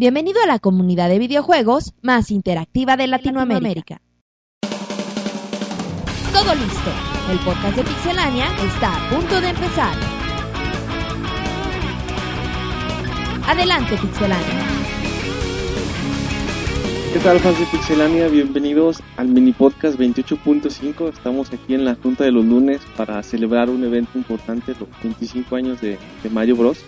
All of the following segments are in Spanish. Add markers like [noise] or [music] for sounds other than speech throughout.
Bienvenido a la comunidad de videojuegos más interactiva de Latinoamérica. Todo listo. El podcast de Pixelania está a punto de empezar. Adelante, Pixelania. ¿Qué tal, fans de Pixelania? Bienvenidos al mini podcast 28.5. Estamos aquí en la Junta de los Lunes para celebrar un evento importante, los 25 años de, de Mario Bros.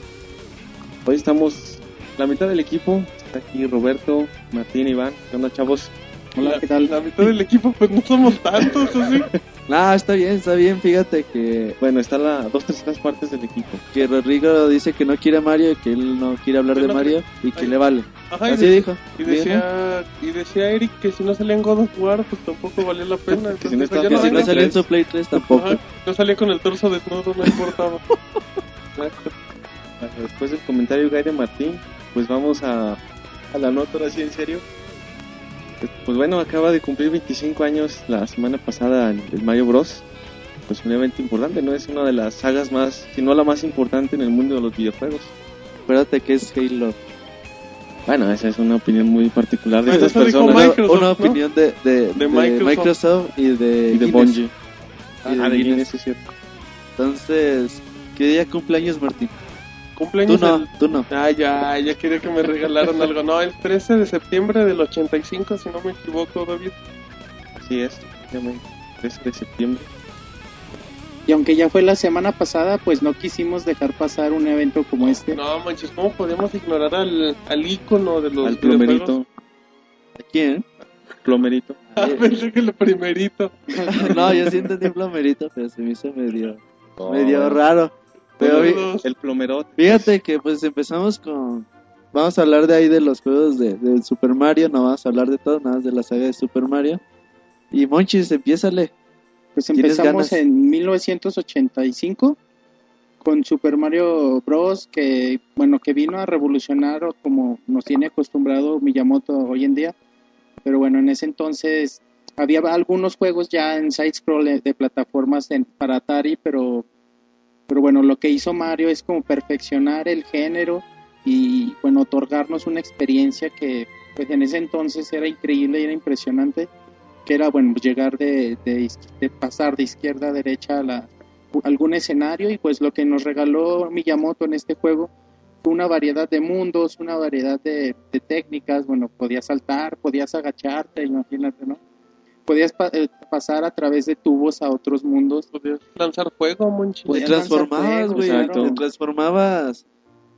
Hoy estamos la mitad del equipo. Está aquí Roberto, Martín, Iván. ¿Qué onda, chavos? Hola, ¿qué tal? La mitad del equipo, pues no somos tantos, así. Ah, [laughs] está bien, está bien. Fíjate que, Bueno, está la dos terceras partes del equipo. que Rodrigo dice que no quiere a Mario, que él no quiere hablar de no- Mario y que Ay. le vale. Ajá, y, Así de- dijo. y decía, y decía Eric que si no salía en God of War, pues tampoco valía la pena. [laughs] Que si no está- Que si salió en su Play 3 tampoco. Ajá, no salía con el torso desnudo, no importaba. [laughs] Después del comentario gay de Martín, pues vamos a, a la nota ahora sí en serio. Pues bueno, acaba de cumplir 25 años la semana pasada el, el Mario Bros. Pues un evento importante, ¿no? Es una de las sagas más, si no la más importante en el mundo de los videojuegos. Acuérdate que es Halo. Bueno, esa es una opinión muy particular de estas personas. Una ¿no? opinión de, de, de Microsoft. Microsoft. y de, Y de. Bungie. Y de Ah, de Guinness. Guinness, es cierto. Entonces, ¿qué día cumpleaños, Martín? Tú Cumpleaños no, el- tú no. Ah, ya, ya quería que me regalaran [laughs] algo. No, el 13 de septiembre del 85, si no me equivoco, David. Así es, efectivamente, 13 de septiembre. Y aunque ya fue la semana pasada, pues no quisimos dejar pasar un evento como este. No, manches, ¿cómo podemos ignorar al, al ícono de los Al plomerito, ¿A quién? [laughs] plomerito. Ah, pensé que el primerito. [laughs] no, yo sí entendí plomerito, pero se me hizo medio, Oh. medio raro. Pero vi- Todos. El plomerote. Fíjate que pues empezamos con... Vamos a hablar de ahí de los juegos de, de Super Mario, no vamos a hablar de todo, nada más de la saga de Super Mario. Y Monchis, empiézale. Pues ¿Tienes empezamos ganas? en 1985 con Super Mario Bros. que bueno que vino a revolucionar como nos tiene acostumbrado Miyamoto hoy en día. Pero bueno, en ese entonces había algunos juegos ya en side scroll de, de plataformas en- para Atari, pero pero bueno, lo que hizo Mario es como perfeccionar el género y bueno, otorgarnos una experiencia que pues en ese entonces era increíble y era impresionante que era bueno llegar de, de, pasar de izquierda a derecha a la, algún escenario y pues lo que nos regaló Miyamoto en este juego fue una variedad de mundos, una variedad de, de técnicas, bueno, podías saltar, podías agacharte, imagínate, ¿no? Podías pa- eh, pasar a través de tubos a otros mundos. Podías lanzar fuego, monchi. Te transformabas, güey. exacto. Te transformabas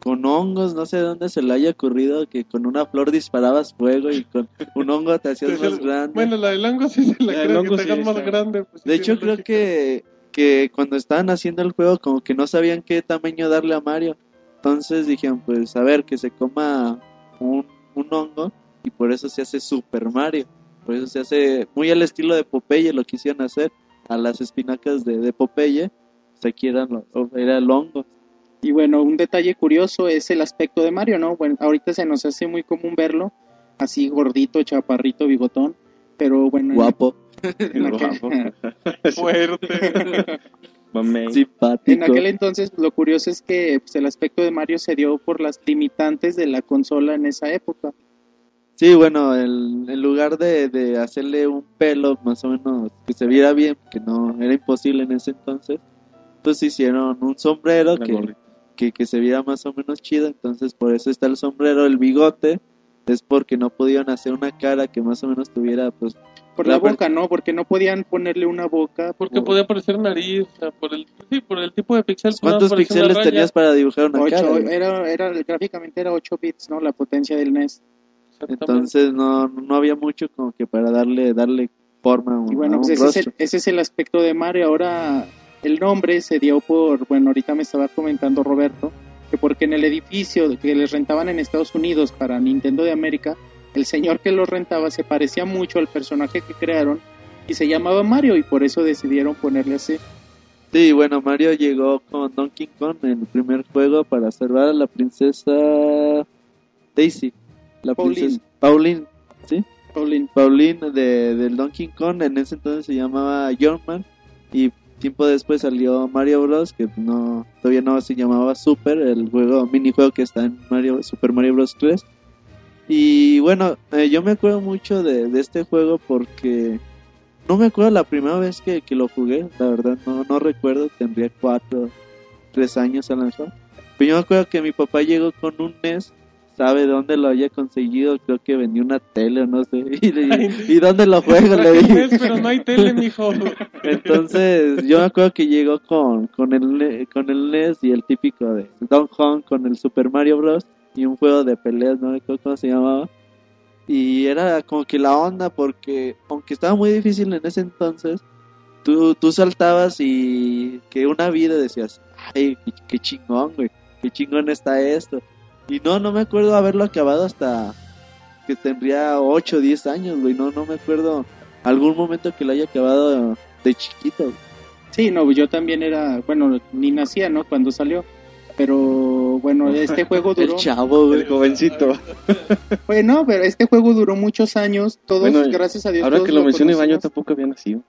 con hongos, no sé de dónde se le haya ocurrido que con una flor disparabas fuego y con un hongo te hacías [laughs] más grande. Bueno, la del hongo sí se la, La creo hongo que te sí hagan más está. grande. pues, de hecho, creo que, que cuando estaban haciendo el juego, como que no sabían qué tamaño darle a Mario. Entonces dijeron, pues a ver, que se coma un, un hongo y por eso se hace Super Mario. Por eso se hace muy al estilo de Popeye, lo quisieron hacer a las espinacas de, de Popeye. O sea, aquí eran era el hongo. Y bueno, un detalle curioso es el aspecto de Mario, ¿no? Bueno, ahorita se nos hace muy común verlo así gordito, chaparrito, bigotón, pero bueno, en- Guapo, [laughs] en aquel- [laughs] Fuerte. [laughs] Mamey. simpático. En aquel entonces lo curioso es que pues, el aspecto de Mario se dio por las limitantes de la consola en esa época. Sí, bueno, el- en lugar de, de hacerle un pelo más o menos que se viera bien, que no era imposible en ese entonces, pues hicieron un sombrero que, que, que se viera más o menos chido, entonces por eso está el sombrero, el bigote, es porque no podían hacer una cara que más o menos tuviera, pues, Por La boca, ¿no? Porque no podían ponerle una boca. Porque por- podía parecer nariz, o sea, por el, sí, por el tipo de píxeles. ¿cuántos píxeles tenías para dibujar una ocho, cara? era, era, gráficamente era 8 bits, ¿no? La potencia del NES. Entonces no, no había mucho como que para darle, darle forma a un, Y bueno, a un pues ese es, el, ese es el aspecto de Mario. Ahora el nombre se dio por, bueno, ahorita me estaba comentando Roberto, que porque en el edificio que les rentaban en Estados Unidos para Nintendo de América, el señor que lo rentaba se parecía mucho al personaje que crearon y se llamaba Mario y por eso decidieron ponerle así. Sí, bueno, Mario llegó con Donkey Kong en el primer juego para salvar a la princesa Daisy. La Pauline. princesa Pauline, ¿sí? Pauline. Pauline de, del Donkey Kong, en ese entonces se llamaba Yorkman y tiempo después salió Mario Bros, que no todavía no se llamaba Super, el juego minijuego que está en Mario Super Mario Bros 3. Y bueno, eh, yo me acuerdo mucho de, de este juego porque no me acuerdo la primera vez que, que lo jugué, la verdad no, no recuerdo, tendría cuatro, tres años a lo mejor. Pero yo me acuerdo que mi papá llegó con un NES, sabe dónde lo había conseguido, creo que venía una tele o no sé, [laughs] y, le- y dónde lo juego, le dije. pero no hay tele, [laughs] mijo. Entonces, yo me acuerdo que llegó con, con, el, con el NES y el típico de Don Kong con el Super Mario Bros. y un juego de peleas, no me acuerdo cómo se llamaba. Y era como que la onda, porque aunque estaba muy difícil en ese entonces, tú, tú saltabas y que una vida decías, ay, qué, qué chingón, güey, qué chingón está esto. Y no, no me acuerdo haberlo acabado hasta que tendría 8 o 10 años, güey, no, no me acuerdo algún momento que lo haya acabado de chiquito. Sí, no, yo también era, bueno, ni nacía, ¿no? Cuando salió. Pero bueno, este juego [laughs] El duró. chavo, güey. El jovencito. [laughs] Bueno, pero este juego duró muchos años. Todos, Bueno, gracias a Dios. Ahora que lo menciona Iván, yo conocimos. tampoco había nacido.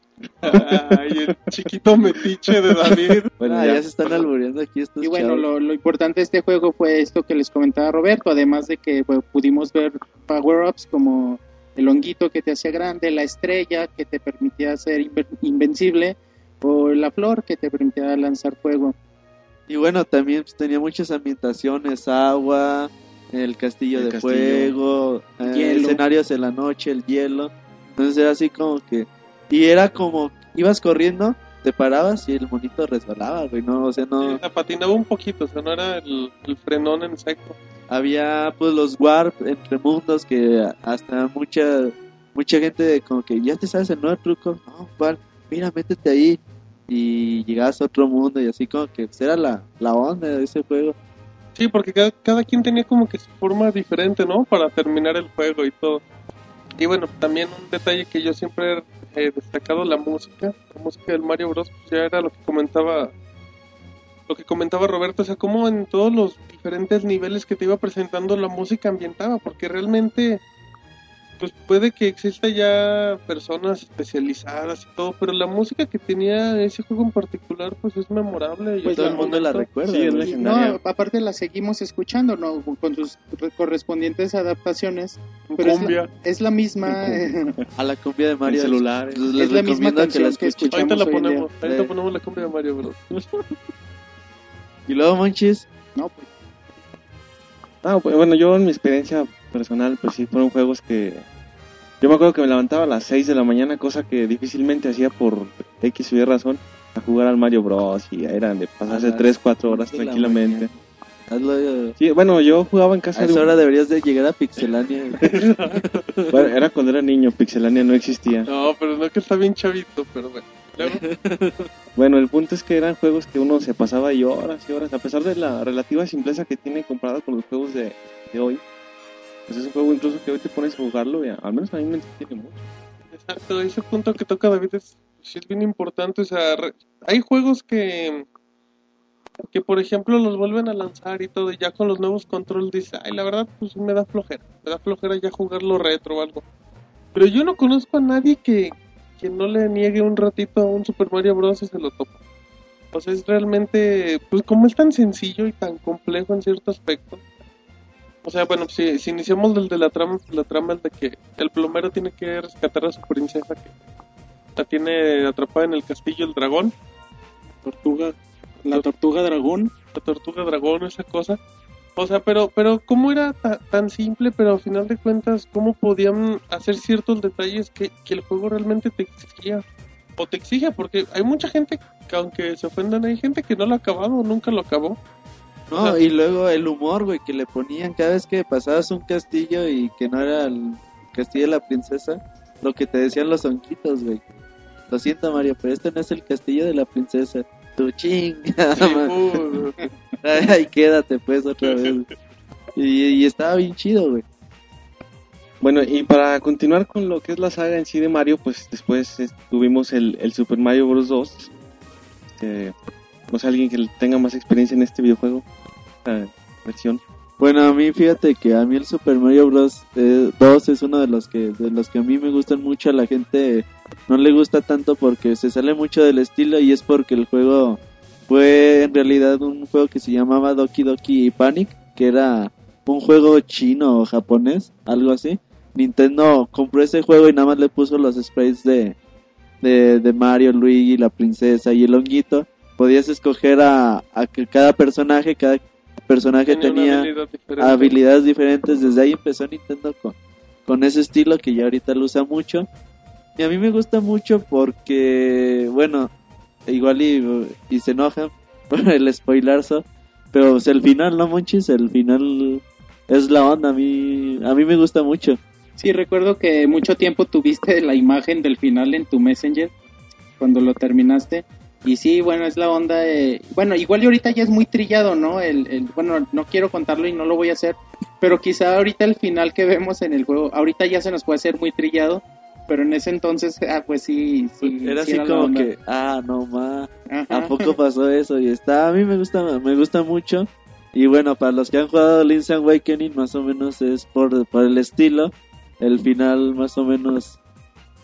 Ay, el chiquito metiche de David. [laughs] Bueno, Ah, ya. ya se están albureando aquí estos Y bueno, lo, lo importante de este juego fue esto que les comentaba Roberto, además de que pues, pudimos ver power-ups como el honguito que te hacía grande, la estrella que te permitía ser inven- invencible, o la flor que te permitía lanzar fuego. Y bueno, también pues, tenía muchas ambientaciones, agua, el castillo El de castillo. fuego, eh, escenarios en la noche, el hielo. Entonces era así como que... Y era como, ibas corriendo, te parabas y el monito resbalaba, güey, no, o sea, no... Sea, patinaba un poquito, o sea, no era el, el frenón en seco. Había pues los warp entre mundos que hasta mucha mucha gente como que ya te sabes el nuevo truco, no, ¿cuál? Mira, métete ahí y llegabas a otro mundo y así como que pues, era la, la onda de ese juego. Sí, porque cada, cada quien tenía como que su forma diferente, ¿no? Para terminar el juego y todo. Y bueno, también un detalle que yo siempre he destacado, la música. La música del Mario Bros. pues, ya era lo que comentaba lo que comentaba Roberto, o sea, cómo en todos los diferentes niveles que te iba presentando la música ambientaba, porque realmente pues puede que exista ya personas especializadas y todo, pero la música que tenía ese juego en particular pues es memorable y Pues Todo el mundo la recuerda. Sí, es no, aparte la seguimos escuchando, ¿no? Con sus re- correspondientes adaptaciones. Pero es la, Cumbia. es la misma... [laughs] A la cumbia de Mario. Les- les Es la misma recomiendo que la canción que escuchen. Ahorita la ponemos, ahorita Eh. ponemos la cumbia de Mario Bros. [laughs] Y luego, Monchis, no, pues, Ah, pues, bueno, yo en mi experiencia personal, pues sí, fueron juegos que... Yo me acuerdo que me levantaba a las 6 de la mañana, cosa que difícilmente hacía por X o Y razón, a jugar al Mario Bros. Y eran de pasarse A las 3, 4 horas tranquilamente. hazlo. eh, Sí, bueno, yo jugaba en A casa de esa un- hora deberías de llegar a Pixelania. [laughs] [laughs] Bueno, era cuando era niño, Pixelania no existía. No, pero no que está bien chavito, pero bueno. Luego, [laughs] Bueno, el punto es que eran juegos que uno se pasaba y horas y horas, a pesar de la relativa simpleza que tiene comparado con los juegos de, de hoy. Pues es un juego incluso que hoy te pones a jugarlo y al menos a mí me entretiene mucho. exacto, ese punto que toca David es, es bien importante. O sea, hay juegos que, que, por ejemplo, los vuelven a lanzar y todo, y ya con los nuevos controles dices, ay, la verdad, pues me da flojera. Me da flojera ya jugarlo retro o algo. Pero yo no conozco a nadie que, que no le niegue un ratito a un Super Mario Bros. y se lo topa. Sea, es realmente, pues como es tan sencillo y tan complejo en cierto aspecto. O sea, bueno, si, si iniciamos del de la trama, la trama es de que el plomero tiene que rescatar a su princesa que la tiene atrapada en el castillo el dragón, tortuga, la tortuga dragón. la tortuga dragón, esa cosa. O sea, pero, pero ¿cómo era ta- tan simple, pero al final de cuentas, cómo podían hacer ciertos detalles que, que el juego realmente te exigía? O te exige, porque hay mucha gente que aunque se ofendan, hay gente que no lo ha acabado nunca lo acabó. No, y luego el humor, güey, que le ponían cada vez que pasabas un castillo y que no era el castillo de la princesa, lo que te decían los onquitos, güey. Lo siento, Mario, pero este no es el castillo de la princesa. Tu chinga, Sí, [laughs] Ay, [laughs] quédate pues otra vez. Y, y estaba bien chido, güey. Bueno, y para continuar con lo que es la saga en sí de Mario, pues después eh, tuvimos el, el Super Mario Bros. 2. Este, no sé, alguien que tenga más experiencia en este videojuego, versión. Bueno, a mí fíjate que a mí el Super Mario Bros. eh, 2 es uno de los que de los que a mí me gustan mucho. A la gente no le gusta tanto porque se sale mucho del estilo y es porque el juego fue en realidad un juego que se llamaba Doki Doki Panic, que era un juego chino o japonés, algo así. Nintendo compró ese juego y nada más le puso los sprays de, de, de Mario, Luigi, la princesa y el honguito. Podías escoger a, a que cada personaje, cada personaje tenía, una habilidad diferente. habilidades diferentes. Desde ahí empezó Nintendo con, con ese estilo que ya ahorita lo usa mucho. Y a mí me gusta mucho porque, bueno, igual y, y se enojan [laughs] por el spoilazo. Pero pues, el final, ¿no, Monchis? El final es la onda. A mí, a mí me gusta mucho. Sí, recuerdo que mucho tiempo tuviste la imagen del final en tu Messenger cuando lo terminaste. Y sí, bueno, es la onda de... Bueno, igual y ahorita ya es muy trillado, ¿no? El, el, bueno, no quiero contarlo y no lo voy a hacer, pero quizá ahorita el final que vemos en el juego, ahorita ya se nos puede hacer muy trillado, pero en ese entonces, ah, pues sí, sí Era sí así como onda. que, ah, no más. Ajá. ¿A poco [laughs] pasó eso? Y está, a mí me gusta, me gusta mucho. Y bueno, para los que han jugado Link's Awakening, más o menos es por, por el estilo. El final, más o menos.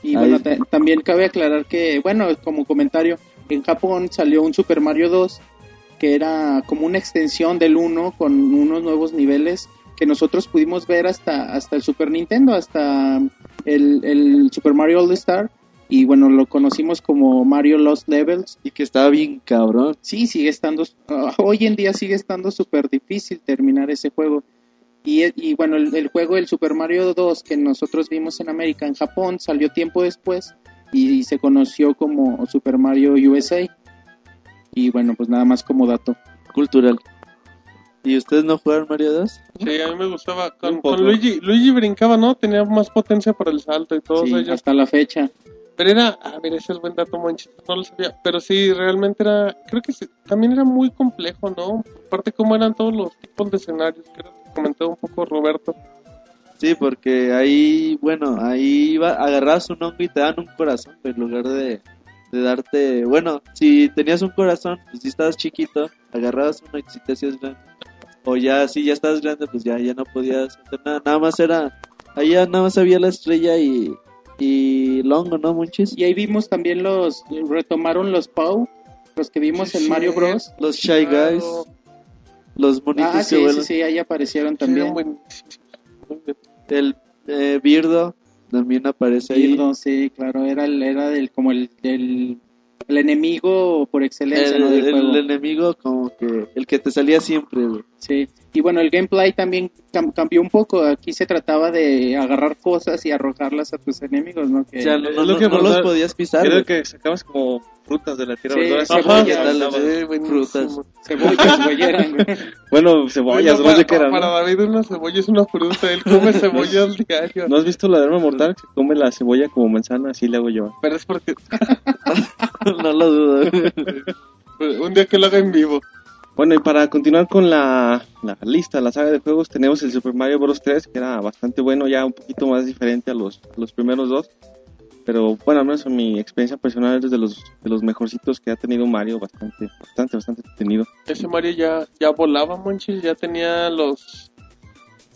Y Ahí- bueno, ta- también cabe aclarar que, bueno, como comentario, en Japón salió un Super Mario 2 que era como una extensión del 1 con unos nuevos niveles que nosotros pudimos ver hasta, hasta el Super Nintendo, hasta el, el Super Mario All Star. Y bueno, lo conocimos como Mario Lost Levels. Y que estaba bien cabrón. Sí, sigue estando, ah, hoy en día sigue estando súper difícil terminar ese juego. Y, y bueno, el, el juego, el Super Mario 2 que nosotros vimos en América, en Japón, salió tiempo después y, se conoció como Super Mario USA. Y bueno, pues nada más como dato. Cultural. ¿Y ustedes no jugaron Mario 2? Sí, a mí me gustaba. Con, Luigi, Luigi brincaba, ¿no? Tenía más potencia para el salto y todos Sí, ellos. hasta la fecha. Pero era, ah, mira, ese es buen dato, manches, no lo sabía. Pero sí, realmente era, creo que sí, también era muy complejo, ¿no? Aparte, cómo eran todos los tipos de escenarios, que era lo que comentaba un poco Roberto. Sí, porque ahí, bueno, ahí iba, agarrabas un hongo y te dan un corazón en lugar de, de darte. Bueno, si tenías un corazón, pues si estabas chiquito, agarrabas uno y si te hacías grande. O ya, si ya estabas grande, pues ya, ya no podías hacer nada. Nada más era. Ahí ya nada más había la estrella y, y el hongo, ¿no, Monchis? Y ahí vimos también los, retomaron los PAU, los que vimos en Sí, Mario Bros. Los Shy Guys, los monitos Ah, que sí, sí, sí, ahí aparecieron también. buenísimos. Muy bien. El eh, Birdo también aparece ahí. Birdo, sí, claro, era, el, era del, como el, el, el enemigo por excelencia El, ¿no? del el juego. enemigo como que el que te salía siempre, güey. Sí, y bueno, el gameplay también cam- cambió un poco. Aquí se trataba de agarrar cosas y arrojarlas a tus enemigos, ¿no? Que, O sea, no, es no- lo que no los podías pisar. Creo que sacabas como frutas de la tierra. Sí, cebollas, sí, frutas. cebollas, güey, eran. Bueno, cebollas, Bueno, para, sé qué era. para. David una cebolla es una fruta, él come cebolla al diario. ¿No has visto la de arma mortal? Que come la cebolla como manzana, así le hago yo. Pero es porque [laughs] no lo dudo. un día que lo haga en vivo. Bueno, y para continuar con la, la lista, la saga de juegos, tenemos el Super Mario Bros. 3, que era bastante bueno, ya un poquito más diferente a los, a los primeros dos. Pero bueno, al menos en mi experiencia personal es de los, de los mejorcitos que ha tenido Mario, bastante, bastante, bastante tenido. Ese Mario ya, ya volaba, manches, ya tenía los...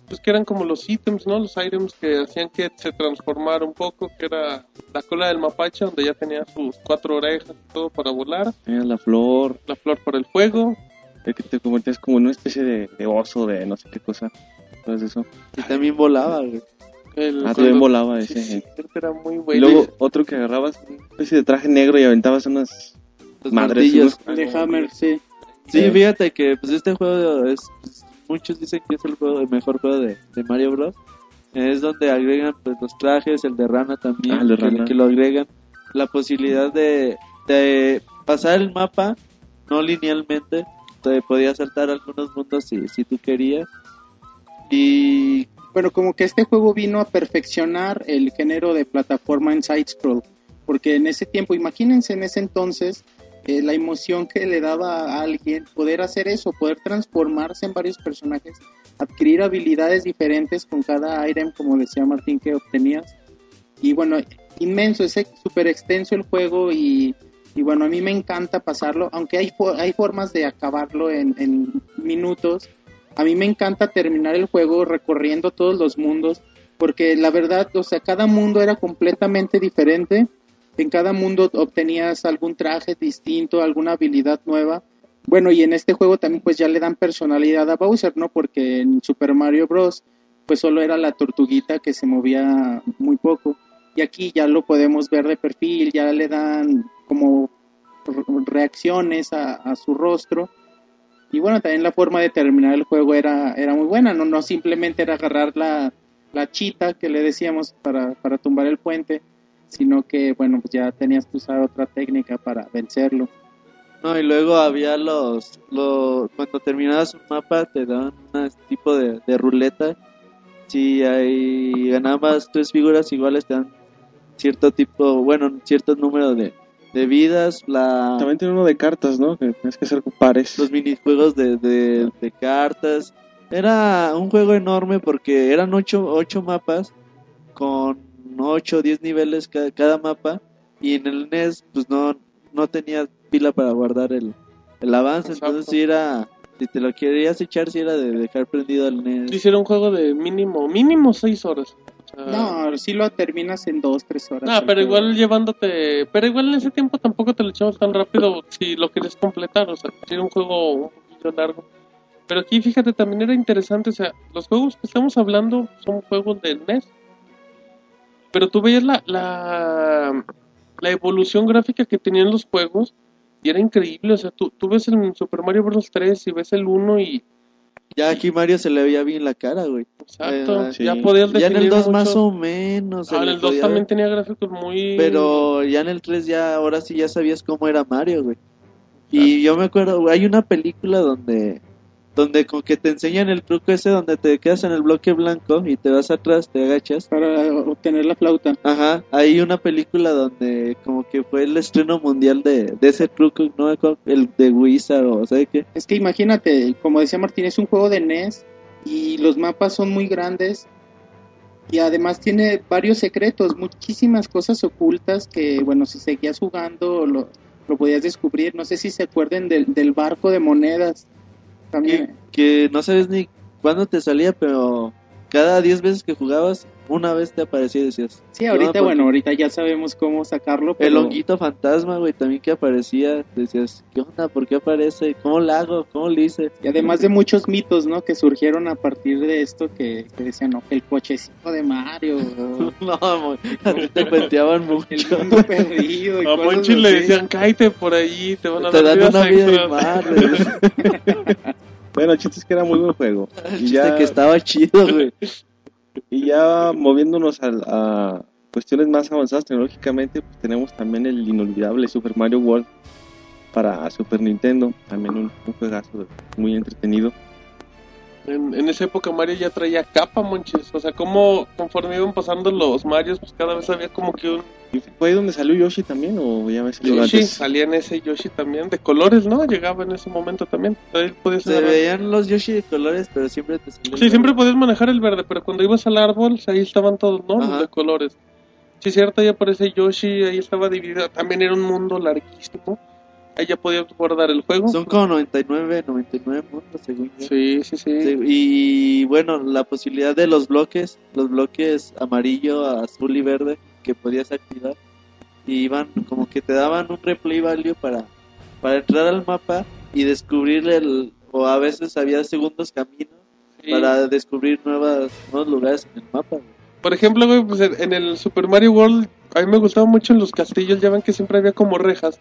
Pues que eran como los ítems, ¿no? Los items que hacían que se transformara un poco, que era la cola del mapache, donde ya tenía sus cuatro orejas y todo para volar, Tenía la flor, la flor para el fuego, el que te convertías como en una especie de, de oso, de no sé qué cosa. ¿Sabes eso? Y también volaba, güey. el... Ah, también volaba Sí, ese. sí, creo que era muy Y bueno. luego otro que agarrabas, una especie de traje negro y aventabas unas madres. martillos. unos- de Hammer, sí. Sí, fíjate que pues este juego es pues, muchos dicen que es el juego el mejor juego de, de Mario Bros. Es donde agregan pues los trajes, el de rana también, Ah, el de que, rana. que lo agregan la posibilidad de, de pasar el mapa no linealmente, te podías saltar algunos mundos si, si tú querías. Y Bueno, como que este juego vino a perfeccionar el género de plataforma en side-scroll, porque en ese tiempo, imagínense en ese entonces, eh, la emoción que le daba a alguien poder hacer eso, poder transformarse en varios personajes, adquirir habilidades diferentes con cada item, como decía Martín, que obtenías. Y bueno, inmenso, es súper extenso el juego y, y bueno, a mí me encanta pasarlo, aunque hay, hay formas de acabarlo en, en minutos. A mí me encanta terminar el juego recorriendo todos los mundos, porque la verdad, o sea, cada mundo era completamente diferente. En cada mundo obtenías algún traje distinto, alguna habilidad nueva. Bueno, y en este juego también pues ya le dan personalidad a Bowser, ¿no? Porque en Super Mario Bros. pues solo era la tortuguita que se movía muy poco. Y aquí ya lo podemos ver de perfil, ya le dan como re- reacciones a, a su rostro. Y bueno, también la forma de terminar el juego era, era muy buena, no, no simplemente era agarrar la, la chita que le decíamos para, para tumbar el puente, sino que bueno, pues ya tenías que usar otra técnica para vencerlo. No, y luego había los, los cuando terminabas un mapa te daban un tipo de, de ruleta. Si hay, ganabas tres figuras iguales te dan cierto tipo, bueno, cierto número de, de vidas, la, También tiene uno de cartas, ¿no? Que tienes que hacer pares. los minijuegos de, de, de cartas. Era un juego enorme porque eran ocho, ocho mapas con ocho o diez niveles ca- cada mapa y en el NES pues no, no tenía pila para guardar el, el avance, Exacto. entonces sí era, si te lo querías echar, si era de dejar prendido el NES. Sí, hicieron un juego de mínimo, mínimo seis horas. No, sí lo terminas en dos, tres horas. Ah, pero igual llevándote. Pero igual en ese tiempo tampoco te lo echabas tan rápido si lo querías completar. O sea, si era un juego un poquito largo. Pero aquí, fíjate, también era interesante. O sea, los juegos que estamos hablando son juegos de NES. Pero tú veías la, la, la evolución gráfica que tenían los juegos y era increíble. O sea, tú, tú ves el Super Mario Bros. 3 y ves el 1 y. Ya aquí Mario se le veía bien la cara, güey. Exacto, Eh, sí. ya podías Ya en el definir 2 mucho. más o menos. Ah, en el 2 podía también ver. tenía gráficos muy. Pero ya en el 3 ya, ahora sí ya sabías cómo era Mario, güey. Y yo me acuerdo, güey, hay una película donde, donde como que te enseñan el truco ese donde te quedas en el bloque blanco y te vas atrás, te agachas. Para obtener la flauta. Ajá, hay una película donde como que fue el estreno mundial de, de ese truco, no el de Wizard o ¿sabes qué? Es que imagínate, como decía Martín, es un juego de NES y los mapas son muy grandes y además tiene varios secretos, muchísimas cosas ocultas que, bueno, si seguías jugando lo, lo podías descubrir. No sé si se acuerden del, del barco de monedas. También. Que no sabes ni cuándo te salía, pero cada 10 veces que jugabas, una vez te aparecía y decías, Sí, ahorita, bueno, ahorita ya sabemos cómo sacarlo, pero El honguito fantasma, güey, también que aparecía. Decías, ¿qué onda? ¿Por qué aparece? ¿Cómo lo hago? ¿Cómo lo hice? y además de muchos mitos, ¿no? Que surgieron a partir de esto que, que decían, no, que el cochecito de Mario, [laughs] No, ti te cuenteaban el mucho. mundo perdido. y A cosas Monchi le decían, cállate por ahí, te van a Te dar dan una vida de extras". [laughs] [laughs] Bueno, el chiste es que era muy buen juego. [laughs] El Y chiste ya, que estaba chido, güey. [laughs] y ya moviéndonos a, a cuestiones más avanzadas tecnológicamente, pues tenemos también el inolvidable Super Mario World para Super Nintendo. También un, un juegazo muy entretenido. En, en esa época Mario ya traía capa, monches. O sea, como conforme iban pasando los Marios, pues cada vez había como que un ¿Y fue ahí donde salió Yoshi también o ya ves Yoshi. antes? Salía en ese Yoshi también, de colores, ¿no? Llegaba en ese momento también. Ahí podías Se veían los Yoshi de colores, pero siempre te salían. Sí, siempre podías manejar el verde, pero cuando ibas al árbol, ahí estaban todos, ¿no? Los de colores. Sí, cierto, ahí aparece Yoshi, ahí estaba dividido. También era un mundo larguísimo. Ahí ya podías guardar el juego. Son como 99, 99 mundos, según yo. Sí, sí, sí. Sí, y bueno, la posibilidad de los bloques, los bloques amarillo, azul y verde que podías activar, y iban como que te daban un replay value para, para entrar al mapa y descubrir el, o a veces había segundos caminos Sí. para descubrir nuevas, nuevos lugares en el mapa. Por ejemplo, güey, pues en en el Super Mario World, a mí me gustaba mucho en los castillos, ya ven que siempre había como rejas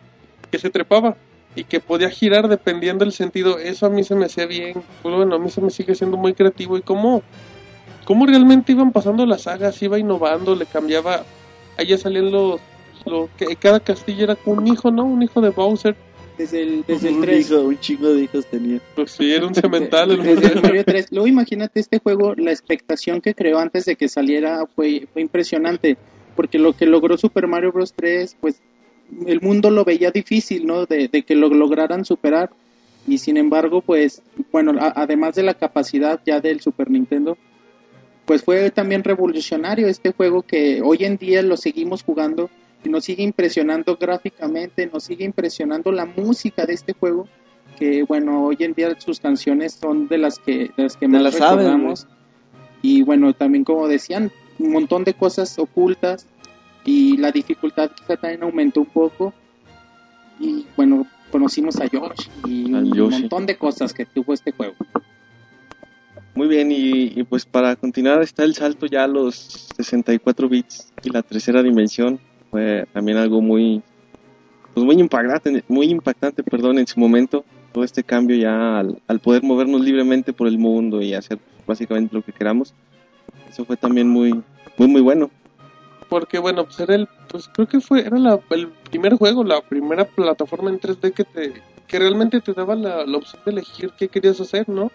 que se trepaba y que podía girar dependiendo del sentido. Eso a mí se me hacía bien. Pues bueno, a mí se me sigue siendo muy creativo y cómo, cómo realmente iban pasando las sagas, iba innovando, le cambiaba. Ahí ya salían los, lo que cada castillo era un hijo, ¿no? Un hijo de Bowser. Desde el, desde el un, 3. hijo, un chingo de hijos tenía. Pues sí, era un cemental el Desde el. Mario 3. Luego imagínate este juego, la expectación que creó antes de que saliera fue, fue impresionante, porque lo que logró Super Mario Bros. 3, pues el mundo lo veía difícil, ¿no? De, de que lo lograran superar. Y sin embargo, pues, bueno, a- además de la capacidad ya del Super Nintendo, pues fue también revolucionario este juego que hoy en día lo seguimos jugando y nos sigue impresionando gráficamente, nos sigue impresionando la música de este juego, que bueno, hoy en día sus canciones son de las que, de las que más las recordamos. y bueno, también como decían, un montón de cosas ocultas y la dificultad quizá también aumentó un poco. Y bueno, conocimos a Yoshi y un Yoshi. montón de cosas que tuvo este juego. Muy bien, y, y pues para continuar está el salto ya a los 64 bits y la tercera dimensión. Fue también algo muy, pues muy impactante, muy impactante, perdón, en su momento. Todo este cambio ya al, al poder movernos libremente por el mundo y hacer básicamente lo que queramos. Eso fue también muy, muy, muy bueno. Porque bueno, pues era el, pues creo que fue, era la- el primer juego, la primera plataforma en 3D que te, que realmente te daba la, opción de elegir qué querías hacer, ¿no?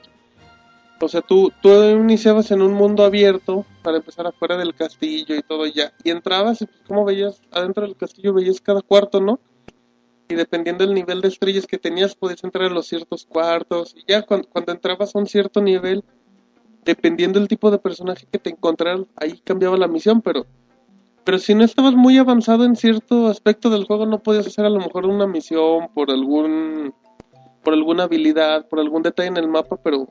O sea, tú, tú iniciabas en un mundo abierto para empezar afuera del castillo y todo ya. Y entrabas y pues como veías, adentro del castillo veías cada cuarto, ¿no? Y dependiendo del nivel de estrellas que tenías, podías entrar a los ciertos cuartos. Y ya cuando, cuando entrabas a un cierto nivel, dependiendo del tipo de personaje que te encontraran, ahí cambiaba la misión, pero pero si no estabas muy avanzado en cierto aspecto del juego no podías hacer a lo mejor una misión por algún por alguna habilidad, por algún detalle en el mapa, pero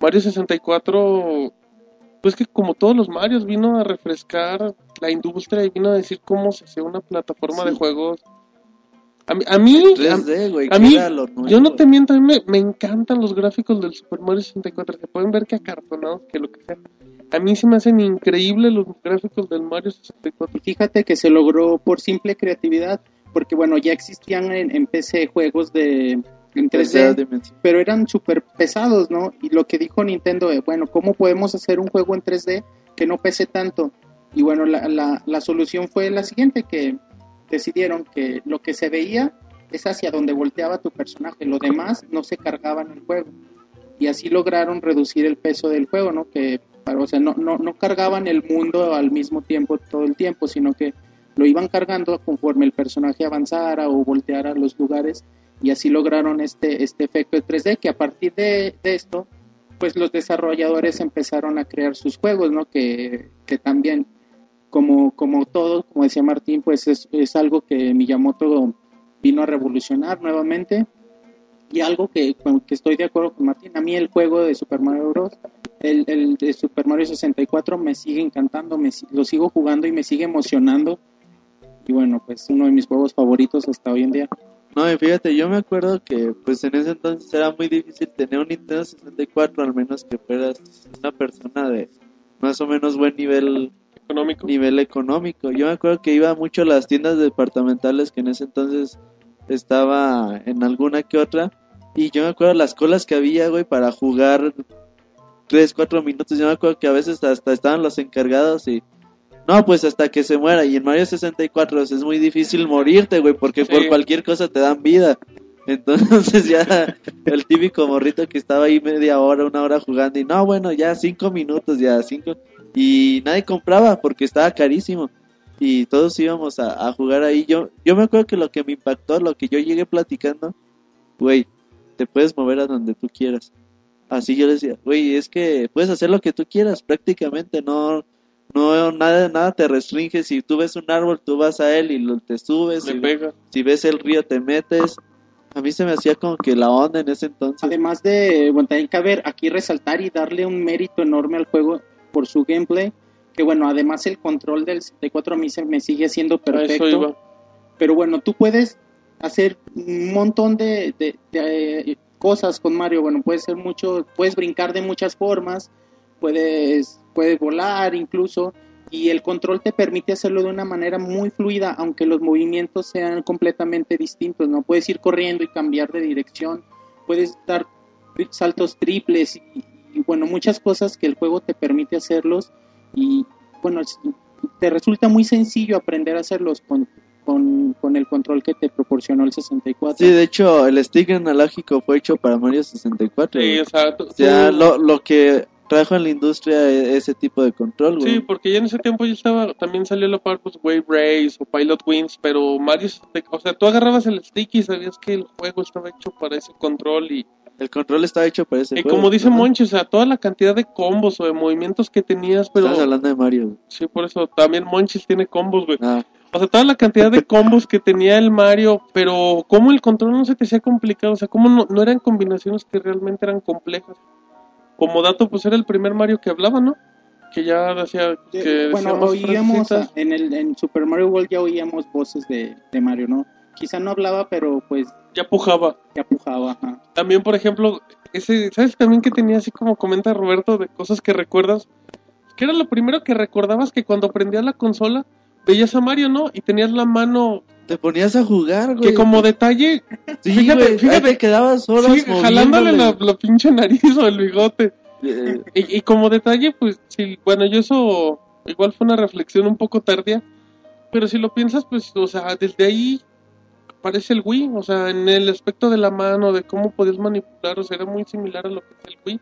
Mario 64 pues que como todos los Marios vino a refrescar la industria y vino a decir cómo se hace una plataforma de juegos. A mí, a mí, a- 3D, güey. a mí, era lo nuevo. yo no te miento, a mí me, me encantan los gráficos del Super Mario 64. Se pueden ver que acartonados, que lo que sea. A mí se me hacen increíbles los gráficos del Mario 64. Y fíjate que se logró por simple creatividad, porque bueno, ya existían en, en PC juegos de en Tercera 3D, dimensión. pero eran súper pesados, ¿no? Y lo que dijo Nintendo, eh, bueno, ¿cómo podemos hacer un juego en 3D que no pese tanto? Y bueno, la, la, la solución fue la siguiente, que decidieron que lo que se veía es hacia donde volteaba tu personaje, lo demás no se cargaba en el juego. Y así lograron reducir el peso del juego, ¿no? Que, o sea, no, no, no cargaban el mundo al mismo tiempo todo el tiempo, sino que lo iban cargando conforme el personaje avanzara o volteara los lugares y así lograron este, este efecto de 3D que a partir de, de esto pues los desarrolladores empezaron a crear sus juegos, ¿no? Que, que también, como, como todo, como decía Martín, pues es, es algo que Miyamoto vino a revolucionar nuevamente y algo que, que estoy de acuerdo con Martín, a mí el juego de Super Mario Bros., el, el de Super Mario 64 me sigue encantando, me, lo sigo jugando y me sigue emocionando y bueno, pues uno de mis juegos favoritos hasta hoy en día. No, y fíjate, yo me acuerdo que pues en ese entonces era muy difícil tener un Nintendo 64, al menos que fueras una persona de más o menos buen nivel Económico. nivel económico. Yo me acuerdo que iba mucho a las tiendas departamentales que en ese entonces estaba en alguna que otra y yo me acuerdo las colas que había, güey, para jugar 3, 4 minutos. Yo me acuerdo que a veces hasta estaban los encargados y no, pues hasta que se muera. Y en Mario 64 es muy difícil morirte, güey, porque Sí. por cualquier cosa te dan vida. [laughs] Entonces ya el típico morrito que estaba ahí media hora, una hora jugando y no, bueno, ya cinco minutos, ya cinco. Y nadie compraba porque estaba carísimo. Y todos íbamos a, a jugar ahí. Yo, yo me acuerdo que lo que me impactó, lo que yo llegué platicando, güey, te puedes mover a donde tú quieras. Así yo le decía, güey, es que puedes hacer lo que tú quieras prácticamente, no, no, nada, nada te restringe. Si tú ves un árbol, tú vas a él y lo, te subes. Le si, pega. si ves el río, te metes. A mí se me hacía como que la onda en ese entonces. Además de, bueno, también cabe aquí resaltar y darle un mérito enorme al juego por su gameplay, que bueno, además el control del 64 a mí se me sigue siendo perfecto, pero bueno, tú puedes hacer un montón de, de- de, eh, cosas con Mario, bueno, puedes ser mucho, puedes brincar de muchas formas, puedes, puedes volar incluso, y el control te permite hacerlo de una manera muy fluida, aunque los movimientos sean completamente distintos, ¿no? Puedes ir corriendo y cambiar de dirección, puedes dar saltos triples y, y, bueno, muchas cosas que el juego te permite hacerlos y bueno, te resulta muy sencillo aprender a hacerlos con, con, con el control que te proporcionó el 64. Sí, de hecho, el stick analógico fue hecho para Mario 64. Sí, o sea, O lo, lo que trajo en la industria e- ese tipo de control, güey. Sí, porque ya en ese tiempo ya estaba, también salió la parte pues, Wave Race o Pilot Wings, pero Mario, 64 o sea, tú agarrabas el stick y sabías que el juego estaba hecho para ese control y, El control estaba hecho para ese y juego. como dice. Monchi, o sea, toda la cantidad de combos o de movimientos que tenías, pero Estamos hablando de Mario. sí, por eso también Monchis tiene combos, güey. Ah, O sea, toda la cantidad de combos que tenía el Mario, pero cómo el control no se te hacía complicado, o sea, cómo no, no eran combinaciones que realmente eran complejas. Como dato, pues era el primer Mario que hablaba, ¿no? Que ya decía que bueno, decía más oíamos en el en Super Mario World ya oíamos voces de, de Mario, ¿no? Quizá no hablaba, pero pues Ya pujaba. ya pujaba. ajá. También, por ejemplo, ese, ¿sabes también que tenía así como comenta Roberto de cosas que recuerdas? Que era lo primero que recordabas que cuando prendías la consola veías a Mario, ¿no? Y tenías la mano Te ponías a jugar, güey. que como detalle, Sí, fíjate, güey, fíjate. te quedabas horas sí, jalándole la, la pinche nariz o el bigote. Eh, Y, y como detalle, pues sí, bueno, yo eso igual fue una reflexión un poco tardía, pero si lo piensas, pues, o sea, desde ahí parece el Wii, o sea, en el aspecto de la mano, de cómo podías manipular, o sea, era muy similar a lo que es el Wii.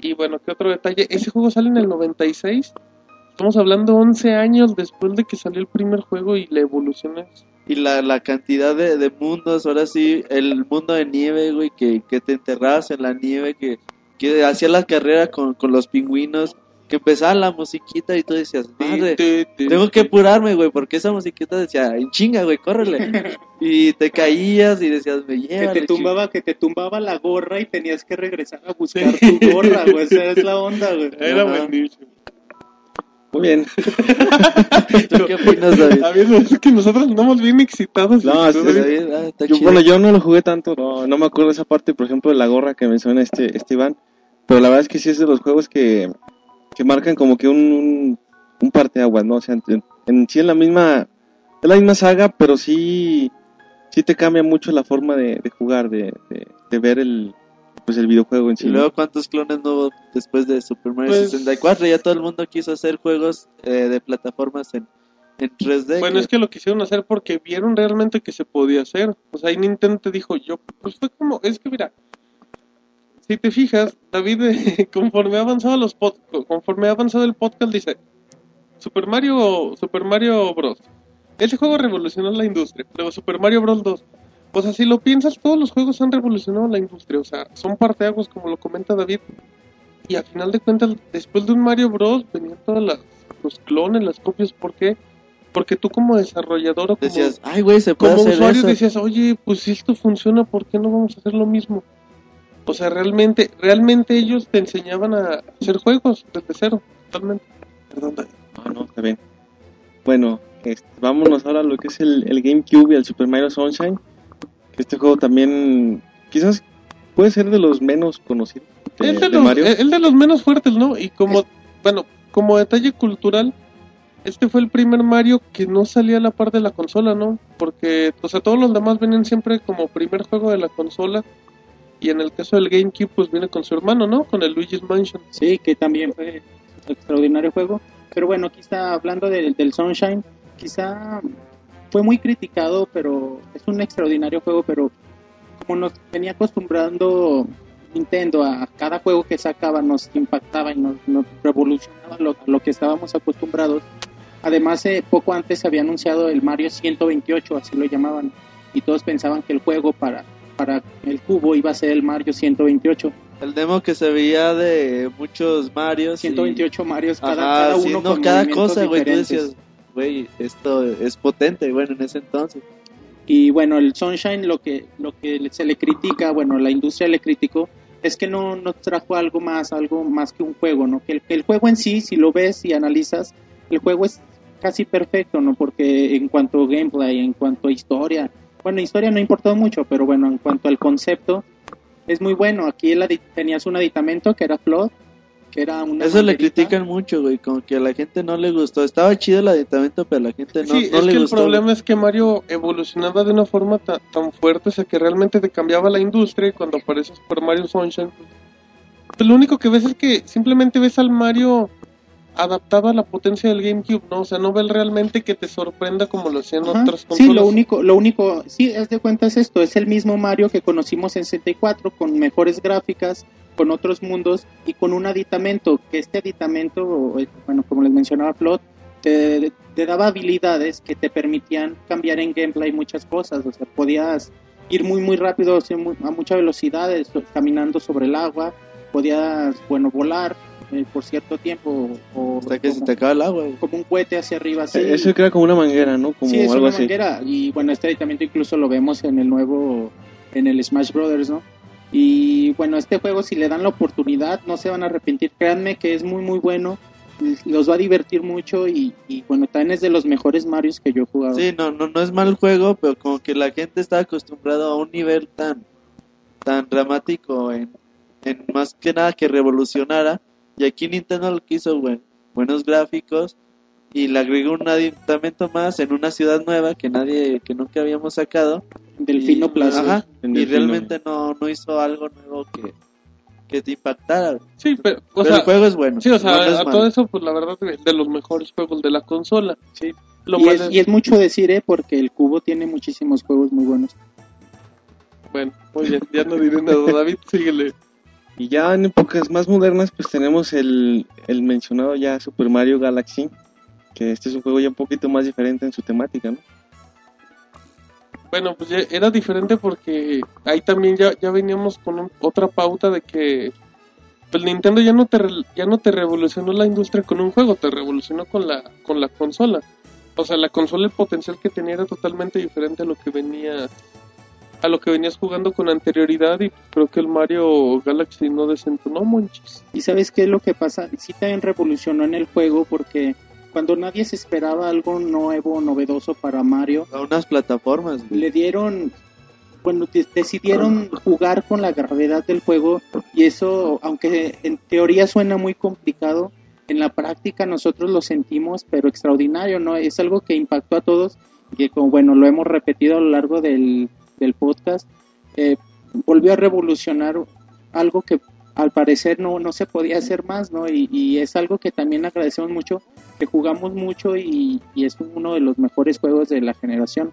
Y bueno, ¿qué otro detalle? Ese juego sale en el 96. Estamos hablando 11 años después de que salió el primer juego y la evolución es... Y la, la cantidad de, de mundos, ahora sí, el mundo de nieve, güey, que, que te enterrabas en la nieve, que, que hacía la carrera con, con los pingüinos, que empezaba la musiquita y tú decías, madre, tengo que apurarme, güey, porque esa musiquita decía, en chinga, güey, córrele. [laughs] y te caías y decías, me Que lleva. te tumbaba, que te tumbaba la gorra y tenías que regresar a buscar tu gorra, güey. Esa es la onda, güey. [laughs] Era Ajá. buenísimo. Muy bien. [laughs] ¿Tú qué opinas, David? A ver, es que nosotros andamos bien excitados. No, sí, David, ah, está Yo- chido. bueno, yo no lo jugué tanto, no, no me acuerdo esa parte, por ejemplo, de la gorra que menciona este, este Iván, pero la verdad es que sí es de los juegos que, que marcan como que un, un, un parteaguas, ¿no? O sea, en, en sí es la misma, es la misma saga, pero sí, sí te cambia mucho la forma de, de jugar, de, de, de ver el, pues el videojuego en sí. Y luego, ¿cuántos clones no hubo después de Super Mario Pues- 64? Ya todo el mundo quiso hacer juegos eh, de plataformas en, en 3D. Bueno, es que lo quisieron hacer porque vieron realmente que se podía hacer. O sea, ahí Nintendo te dijo, yo, pues fue como, es que mira, si te fijas, David, eh, [laughs] conforme ha avanzado los pod- conforme ha avanzado el podcast, dice, Super Mario, Super Mario Bros. Ese juego revolucionó la industria. Luego Super Mario Bros. 2. O sea, si lo piensas, todos los juegos han revolucionado la industria. O sea, son parteaguas, como lo comenta David. Y al final de cuentas, después de un Mario Bros. venían todos los clones, las copias. ¿Por qué? Porque tú como desarrollador o como, Decías, ay, güey, se puede como hacer usuario eso. decías, oye, pues si esto funciona, ¿por qué no vamos a hacer lo mismo? O sea, realmente, realmente ellos te enseñaban a hacer juegos desde cero, totalmente. Perdón. No, no, está bien. Bueno, este, vámonos ahora a lo que es el, el GameCube y el Super Mario Sunshine. Que este juego también, quizás puede ser de los menos conocidos de, es, de de los, Mario. es de los menos fuertes, ¿no? Y como, bueno, como detalle cultural, este fue el primer Mario que no salía a la par de la consola, ¿no? Porque, o sea, todos los demás vienen siempre como primer juego de la consola. Y en el caso del GameCube, pues viene con su hermano, ¿no? Con el Luigi's Mansion. Sí, que también fue un extraordinario juego. Pero bueno, quizá hablando del, del Sunshine, quizá fue muy criticado, pero es un extraordinario juego, pero como nos venía acostumbrando Nintendo a cada juego que sacaba nos impactaba y nos, nos revolucionaba lo, lo que estábamos acostumbrados. Además, eh, poco antes había anunciado el Mario 128, así lo llamaban, y todos pensaban que el juego para, para el cubo iba a ser el Mario 128. El demo que se veía de muchos Marios. y- 128 Marios cada, Ajá, cada sí, uno no, con cada cosa, güey. Tú decías, güey, esto es potente, bueno, en ese entonces. Y bueno, el Sunshine lo que lo que se le critica, bueno, la industria le criticó es que no no trajo algo más, algo más que un juego, ¿no? Que el, que el juego en sí, si lo ves y analizas, el juego es casi perfecto, ¿no? Porque en cuanto a gameplay, en cuanto a historia, bueno, historia no importó mucho, pero bueno, en cuanto al concepto es muy bueno. Aquí el tenías un aditamento que era Flood, que era una Eso le critican mucho, güey, como que a la gente no le gustó. Estaba chido el aditamento, pero a la gente no, sí, no es le que el gustó. problema es que Mario evolucionaba de una forma ta- tan fuerte, o sea, que realmente te cambiaba la industria y cuando aparece Super Mario Sunshine, pues, pues, lo único que ves es que simplemente ves al Mario adaptado a la potencia del GameCube, ¿no? O sea, no ves realmente que te sorprenda como lo hacían Ajá, otras consolas. Sí, lo único, lo único, sí, es de cuenta es esto, es el mismo Mario que conocimos en 64 con mejores gráficas, con otros mundos y con un aditamento, que este aditamento, eh, bueno, como les mencionaba Flot, te, te daba habilidades que te permitían cambiar en gameplay muchas cosas, o sea, podías ir muy muy rápido, o sea, muy- a mucha velocidad, esto, caminando sobre el agua, podías, bueno, volar eh, por cierto tiempo o Hasta que se como, te acaba el agua, como un cohete hacia arriba, así. Eh, Eso era como una manguera, ¿no? Como Sí, es algo una así. manguera. Y bueno, este aditamento incluso lo vemos en el nuevo, en el Smash Brothers, ¿no? Y bueno, este juego, si le dan la oportunidad, no se van a arrepentir. Créanme que es muy, muy bueno. los va a divertir mucho y, y bueno, también es de los mejores Marios que yo he jugado. Sí, no, no, no es mal juego, pero como que la gente está acostumbrada a un nivel tan, tan dramático en, en más que nada que revolucionara. Y aquí Nintendo lo que hizo, güey, buenos gráficos y le agregó un aditamento más en una ciudad nueva que nadie, que nunca habíamos sacado. Delfino Y- Plaza. Ajá, En y Delfino. realmente no, no hizo algo nuevo que, que te impactara. Sí, pero, o Pero sea, el juego es bueno. sí, o sea, no es a malo. todo eso, pues la verdad, de, de los mejores juegos de la consola. Sí. Lo y, es, y es mucho decir, ¿eh? Porque el cubo tiene muchísimos juegos muy buenos. Bueno, muy bien, ya no diré nada, David, [laughs] síguele. Y ya en épocas más modernas, pues tenemos el, el mencionado ya Super Mario Galaxy, que este es un juego ya un poquito más diferente en su temática, ¿no? Bueno, pues ya era diferente porque ahí también ya, ya veníamos con un- otra pauta de que pues Nintendo ya no te ya no te revolucionó la industria con un juego, te revolucionó con la con la consola. O sea, la consola el potencial que tenía era totalmente diferente a lo que venía a lo que venías jugando con anterioridad y creo que el Mario Galaxy no desentonó monchis. ¿Y sabes qué es lo que pasa? Sí también revolucionó en el juego porque cuando nadie se esperaba algo nuevo, novedoso para Mario, A unas plataformas, güey. le dieron, bueno, de- decidieron jugar con la gravedad del juego y eso, aunque en teoría suena muy complicado, en la práctica nosotros lo sentimos, pero extraordinario, ¿no? Es algo que impactó a todos y que, como, bueno, lo hemos repetido a lo largo del, del podcast, eh, volvió a revolucionar algo que al parecer no, no se podía hacer más, ¿no? Y, y es algo que también agradecemos mucho, que jugamos mucho y, y es uno de los mejores juegos de la generación.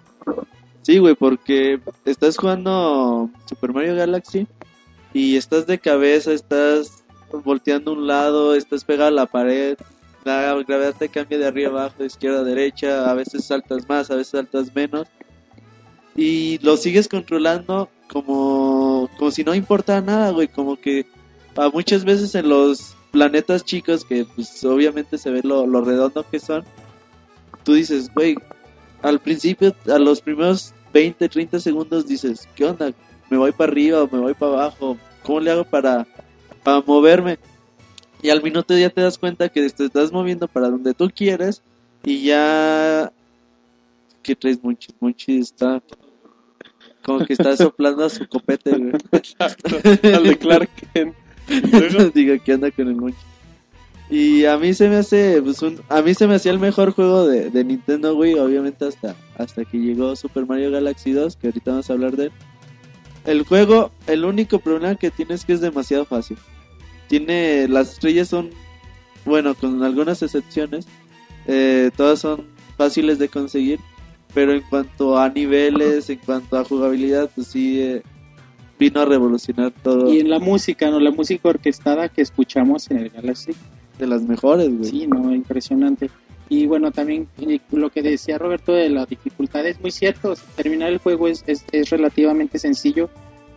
Sí, güey, porque estás jugando Super Mario Galaxy y estás de cabeza, estás volteando un lado, estás pegado a la pared, la gravedad te cambia de arriba abajo, de izquierda a derecha, a veces saltas más, a veces saltas menos y lo sigues controlando como, como si no importara nada, güey, como que a muchas veces en los planetas chicos que pues obviamente se ve lo, lo redondo que son, tú dices, güey, al principio, a los primeros 20, 30 segundos dices, ¿qué onda? ¿Me voy para arriba o me voy para abajo? ¿Cómo le hago para, para moverme? Y al minuto ya te das cuenta que te estás moviendo para donde tú quieres y ya... ¿Qué traes, Monchi? Monchi está... Como que está soplando a su copete, güey. [laughs] Exacto, al de Clark Kent. [laughs] Digo, ¿qué onda con el? Y a mí se me hace, pues, un- a mí se me hacía el mejor juego de, de Nintendo Wii, obviamente hasta, hasta que llegó Super Mario Galaxy 2, que ahorita vamos a hablar de él. El juego, el único problema que tiene es que es demasiado fácil. Tiene, las estrellas son, bueno, con algunas excepciones, eh, todas son fáciles de conseguir, pero en cuanto a niveles, en cuanto a jugabilidad, pues sí, eh, vino a revolucionar todo Y en la música, ¿no? La música orquestada que escuchamos en el Galaxy. de las mejores, güey. Sí, no, impresionante. Y bueno, también eh, lo que decía Roberto de la dificultad es muy cierto. terminar el juego es, es, es relativamente sencillo.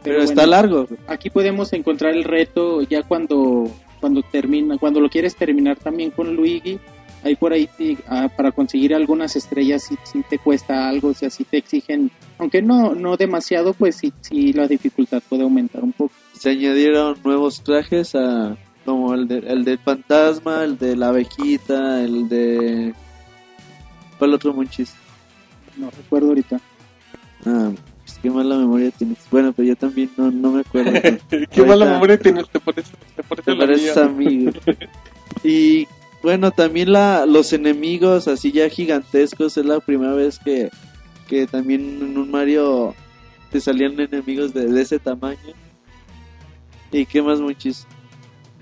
Pero, bueno, está largo. Aquí podemos encontrar el reto ya cuando cuando termina, cuando lo quieres terminar también con Luigi. Ahí por ahí te- ah, para conseguir algunas estrellas sí, sí te cuesta algo, o sea, sí te exigen, aunque no no demasiado, pues sí, sí la dificultad puede aumentar un poco. Se añadieron nuevos trajes a como el, de, el del fantasma, el de la abejita, el de... ¿Cuál otro monchis? No recuerdo ahorita. Ah, pues qué mala memoria tienes. Bueno, pero yo también no, no me acuerdo. [laughs] Qué mala memoria tienes, te parece, te parece Te a la pareces a mí. [laughs] Y bueno, también la, los enemigos así ya gigantescos. Es la primera vez que, que también en un Mario te salían enemigos de, de ese tamaño. ¿Y qué más, monchis?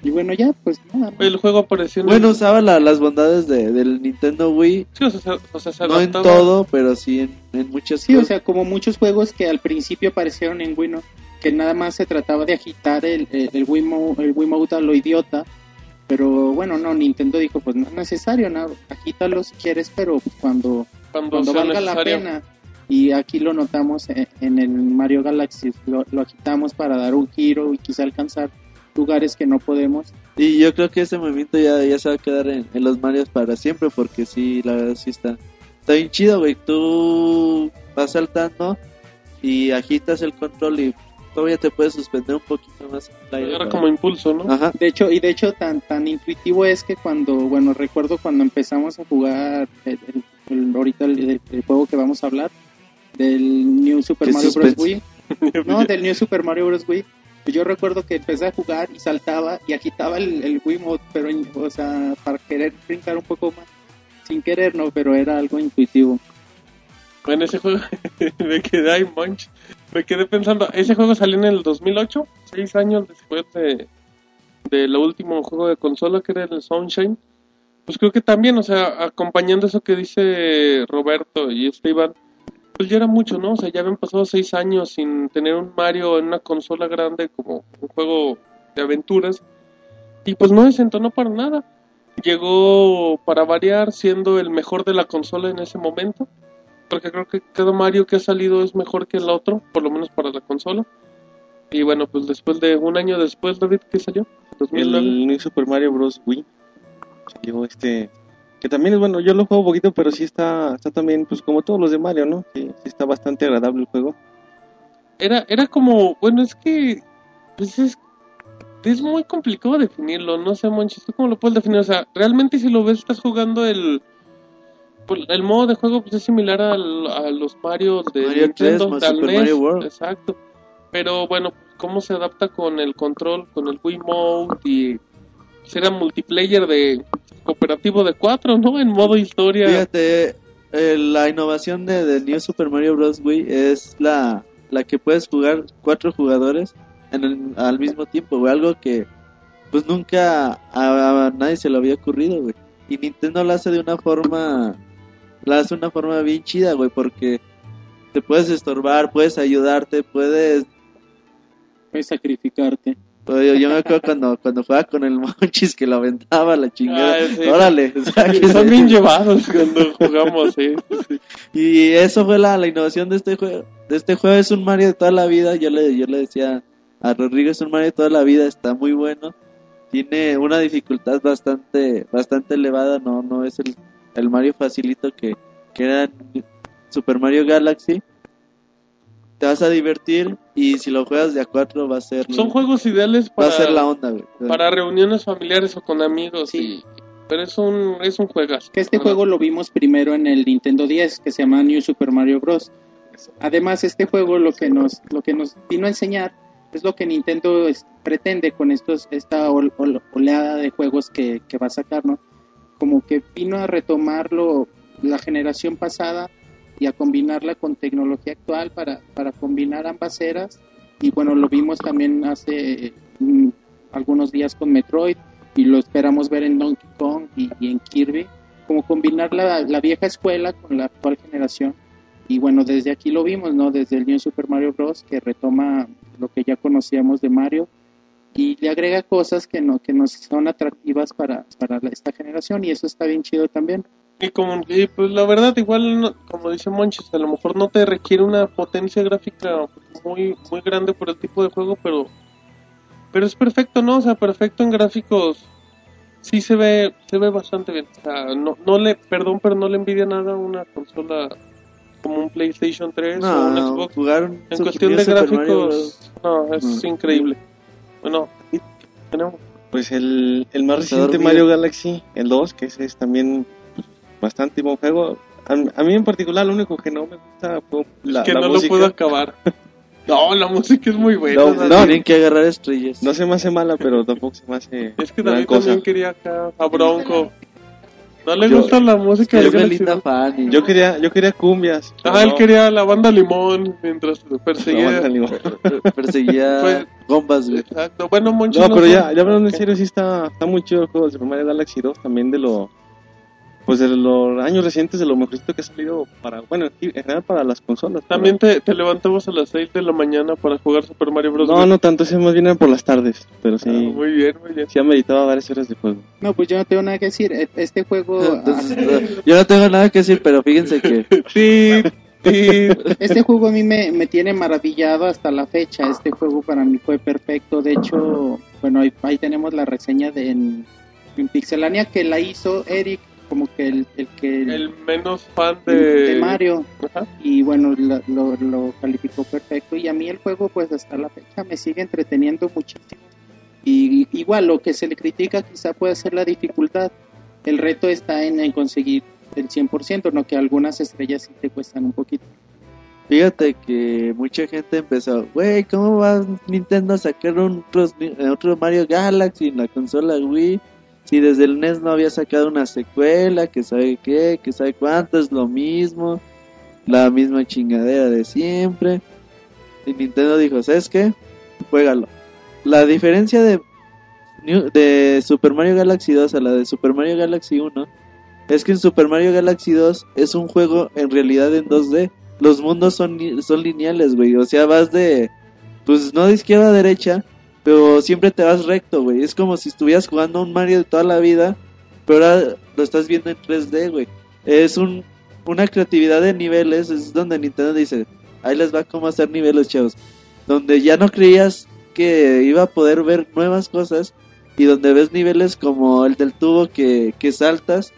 Y bueno, ya, pues nada. más. El juego apareció en Bueno, usaba la- las bondades de, del Nintendo Wii. Sí, o sea, se- o sea, se No en todo, pero sí en, en muchas Sí, o sea, como muchos juegos que al principio aparecieron en Wii, ¿no? que nada más se trataba de agitar el, el, el Wiimote, el Wiimote a lo idiota, pero bueno, no, Nintendo dijo, pues no es necesario, no, agítalo si quieres, pero pues, cuando, cuando, valga la pena. Y aquí lo notamos en, en el Mario Galaxy, lo, lo agitamos para dar un giro y quizá alcanzar lugares que no podemos. Y yo creo que ese movimiento ya, ya se va a quedar en, en los Marios para siempre, porque sí, la verdad sí está, está bien chido, güey. Tú vas saltando y agitas el control y todavía te puedes suspender un poquito más. Era como impulso, ¿no? Ajá. De hecho, y de hecho tan tan intuitivo es que cuando, bueno, recuerdo cuando empezamos a jugar el, el- el- ahorita el, el- el juego que vamos a hablar del New Super Mario Bros. Wii. [laughs] No, del New Super Mario Bros. Wii. Yo recuerdo que empecé a jugar y saltaba y agitaba el, el Wiimote, pero, o sea, para querer brincar un poco más. Sin querer, no, pero era algo intuitivo. En ese juego [laughs] me quedé ahí, Monch. Me quedé pensando, ese juego salió en el 2008, seis años después de del último juego de consola que era el Sunshine. Pues creo que también, o sea, acompañando eso que dice Roberto y este Iván, pues ya era mucho, ¿no? O sea, ya habían pasado seis años sin tener un Mario en una consola grande como un juego de aventuras. Y pues no desentonó para nada. Llegó para variar siendo el mejor de la consola en ese momento porque creo que cada Mario que ha salido es mejor que el otro, por lo menos para la consola. Y bueno, pues después de un año después, David, ¿qué salió? 2009. El New Super Mario Bros. Wii. Salió este. Que también es bueno, yo lo juego poquito, pero sí está, está también, pues como todos los de Mario, ¿no? Sí, sí está bastante agradable el juego. Era, era como, bueno, es que, pues es, es muy complicado definirlo, no sé, Monchis, ¿tú cómo lo puedes definir? O sea, realmente si lo ves, estás jugando el, pues, el modo de juego pues, es similar al- a los Mario de Mario 3 Nintendo, más tal Super vez, Mario World. exacto. Pero bueno, cómo se adapta con el control, con el Wii Mode y será multiplayer de cooperativo de cuatro, ¿no? En modo historia. Fíjate, eh, la innovación de, de New Super Mario Bros. Wii es la, la que puedes jugar cuatro jugadores en el- al mismo tiempo, güey. Algo que pues nunca a, a nadie se le había ocurrido, güey. Y Nintendo lo hace de una forma, la hace de una forma bien chida, güey, porque te puedes estorbar, puedes ayudarte, puedes Puedes sacrificarte. Pues, yo me acuerdo cuando, cuando jugaba con el [laughs] Monchis que lo aventaba la chingada. Ah, sí. Órale, [laughs] Son bien llevados cuando jugamos, ¿sí? sí. Y eso fue la, la innovación de este juego. De este juego es un Mario de toda la vida. Yo le, yo le decía a Rodrigo es un Mario de toda la vida, está muy bueno. Tiene una dificultad bastante, bastante elevada, no, no es el, el Mario facilito que, que era Super Mario Galaxy. Te vas a divertir y si lo juegas de a cuatro va a ser, Son juegos ideales va para, a ser la onda, güey. para reuniones familiares o con amigos. Sí. y- pero es un, es un juegazo. Que este ¿verdad? juego lo vimos primero en el Nintendo 10, que se llama New Super Mario Bros. Además, este juego lo que nos, lo que nos vino a enseñar es lo que Nintendo es- pretende con estos, esta ol- ol- oleada de juegos que, que va a sacar, ¿no? Como que vino a retomarlo la generación pasada y a combinarla con tecnología actual para, para combinar ambas eras. Y bueno, lo vimos también hace mm, algunos días con Metroid y lo esperamos ver en Donkey Kong y, y en Kirby, como combinar la, la vieja escuela con la actual generación. Y bueno, desde aquí lo vimos, ¿no? Desde el New Super Mario Bros. que retoma lo que ya conocíamos de Mario y le agrega cosas que no que nos son atractivas para, para la- esta generación y eso está bien chido también. Y como, y pues la verdad, igual, no- como dice Monchis, a lo mejor no te requiere una potencia gráfica muy, muy grande por el tipo de juego, pero, pero es perfecto, ¿no? O sea, perfecto en gráficos. Sí se ve, se ve bastante bien. O sea, no, no le, perdón, pero no le envidia nada a una consola como un PlayStation 3 o un Xbox. jugar En cuestión de Super Mario Bros. gráficos, no, es No. increíble. Bueno, tenemos Pues el, el más reciente dormido. Mario Galaxy, el 2, que ese es también pues, bastante buen juego. A, a mí en particular lo único que no me gusta fue la, que la no música. lo puedo acabar. [laughs] no, la música es muy buena. No, o sea, no, Tienen que agarrar estrellas. No se me hace mala, pero tampoco se me hace Es que gran cosa. también quería acá a Bronco. No le Yo- gusta la música de 2. fan. Yo quería, yo quería cumbias. Ah, él no, quería la banda Limón mientras la perseguía. banda limón. [laughs] perseguía Pues- bombas, güey. Exacto. Bueno, Monchi. No, pero ya, ya hablando en serio, sí está, está muy chido el juego de Super Mario Galaxy 2, también de lo, pues de los años recientes, de lo mejorcito que ha salido para, bueno, en general para las consolas. pero- También te, te levantamos a las 6 de la mañana para jugar Super Mario Bros. No, no tanto, ese más bien era por las tardes, pero sí, Ah, muy bien, muy bien. sí ha meditado varias horas de juego. No, pues yo no tengo nada que decir. E- Este juego, Entonces, [laughs] eh, yo no tengo nada que decir, pero fíjense que [laughs] Sí, sí. Este juego a mí me, me tiene maravillado hasta la fecha. Este juego para mí fue perfecto. De hecho, bueno, ahí, ahí tenemos la reseña de en, en Pixelania que la hizo Eric como que el, el que El menos fan de, Mario. Ajá. y bueno lo, lo calificó perfecto. Y a mí el juego pues hasta la fecha me sigue entreteniendo muchísimo. Y, y igual lo que se le critica quizá puede ser la dificultad. El reto está en, en conseguir el 100% no que algunas estrellas sí te cuestan un poquito. Fíjate que mucha gente empezó, güey, ¿cómo va Nintendo a sacar un otro, otro Mario Galaxy en la consola Wii? Si desde el NES no había sacado una secuela, que sabe qué, que sabe cuánto, es lo mismo, la misma chingadera de siempre. Y Nintendo dijo, ¿sabes qué? Juégalo. La diferencia de, de Super Mario Galaxy 2 a la de Super Mario Galaxy 1 es que en Super Mario Galaxy 2 es un juego en realidad en 2D. Los mundos son, son lineales, güey. O sea, vas de, pues no de izquierda a derecha, pero siempre te vas recto, güey. Es como si estuvieras jugando un Mario de toda la vida, pero ahora lo estás viendo en 3D, güey. Es un, una creatividad de niveles, es donde Nintendo dice, ahí les va cómo hacer niveles, chavos. Donde ya no creías que iba a poder ver nuevas cosas y donde ves niveles como el del tubo que, que saltas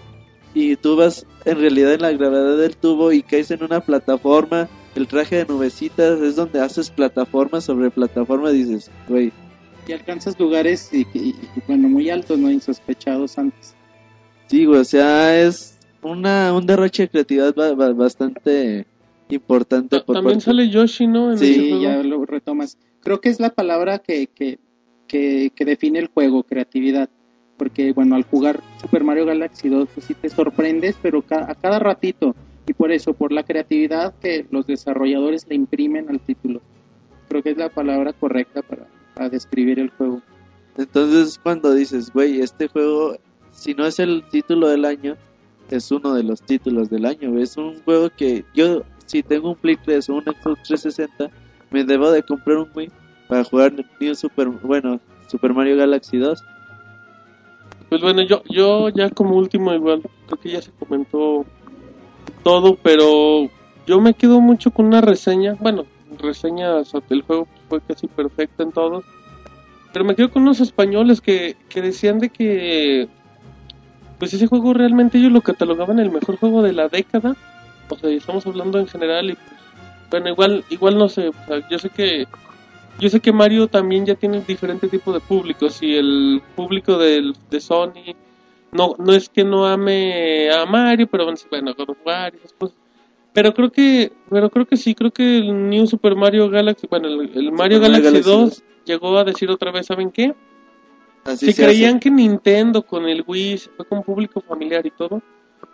y tú vas en realidad en la gravedad del tubo y caes en una plataforma, el traje de nubecitas es donde haces plataforma sobre plataforma, dices, güey, y alcanzas lugares y, y- y, bueno muy altos no insospechados antes sí, güey, o sea, es una, un derroche de creatividad ba- ba- bastante importante por También parte- sale Yoshi, ¿no? En Sí, ya lo retomas. Creo que es la palabra que, que, que, que define el juego, creatividad. Porque, bueno, al jugar Super Mario Galaxy 2, pues sí te sorprendes, pero ca- a cada ratito. Y por eso, por la creatividad que los desarrolladores le imprimen al título. Creo que es la palabra correcta para, para describir el juego. Entonces cuando dices, güey, este juego, si no es el título del año, es uno de los títulos del año. Es un juego que yo, si tengo un Play 3 o un Xbox 360, me debo de comprar un Wii para jugar New Super, bueno, Super Mario Galaxy 2. Pues bueno, yo, yo ya como último igual, creo que ya se comentó todo, pero yo me quedo mucho con una reseña, bueno, reseña sobre el juego fue casi perfecta en todos, pero me quedo con unos españoles que, que decían de que pues ese juego realmente ellos lo catalogaban el mejor juego de la década, o sea, estamos hablando en general y pues, bueno, igual, igual no sé, yo sé que yo sé que Mario también ya tiene diferente tipo de públicos y el público del, de Sony no no es que no ame a Mario, pero bueno, God of War y. Pero creo que pero creo que sí, creo que el New Super Mario Galaxy, bueno, el, el Mario Galaxy, Galaxy 2 2. llegó a decir otra vez, ¿saben qué? Así si se creían hace. que Nintendo con el Wii se fue con público familiar y todo,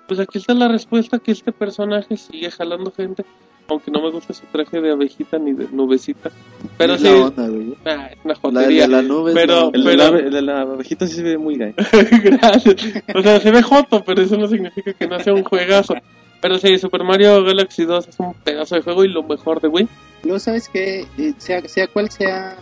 pues aquí está la respuesta que este personaje sigue jalando gente, aunque no me gusta su traje de abejita ni de nubecita. Pero Es sí, la onda, güey. ah, es una La, jotería. la, la nube es Pero- la onda. El, de Pero- la, el de la abejita sí se ve muy gay. [laughs] Gracias. O sea, se ve joto, pero eso no significa que no sea un juegazo. Pero sí, Super Mario Galaxy 2 es un pedazo de juego y lo mejor de Wii. Luego, ¿sabes que sea, sea cual sea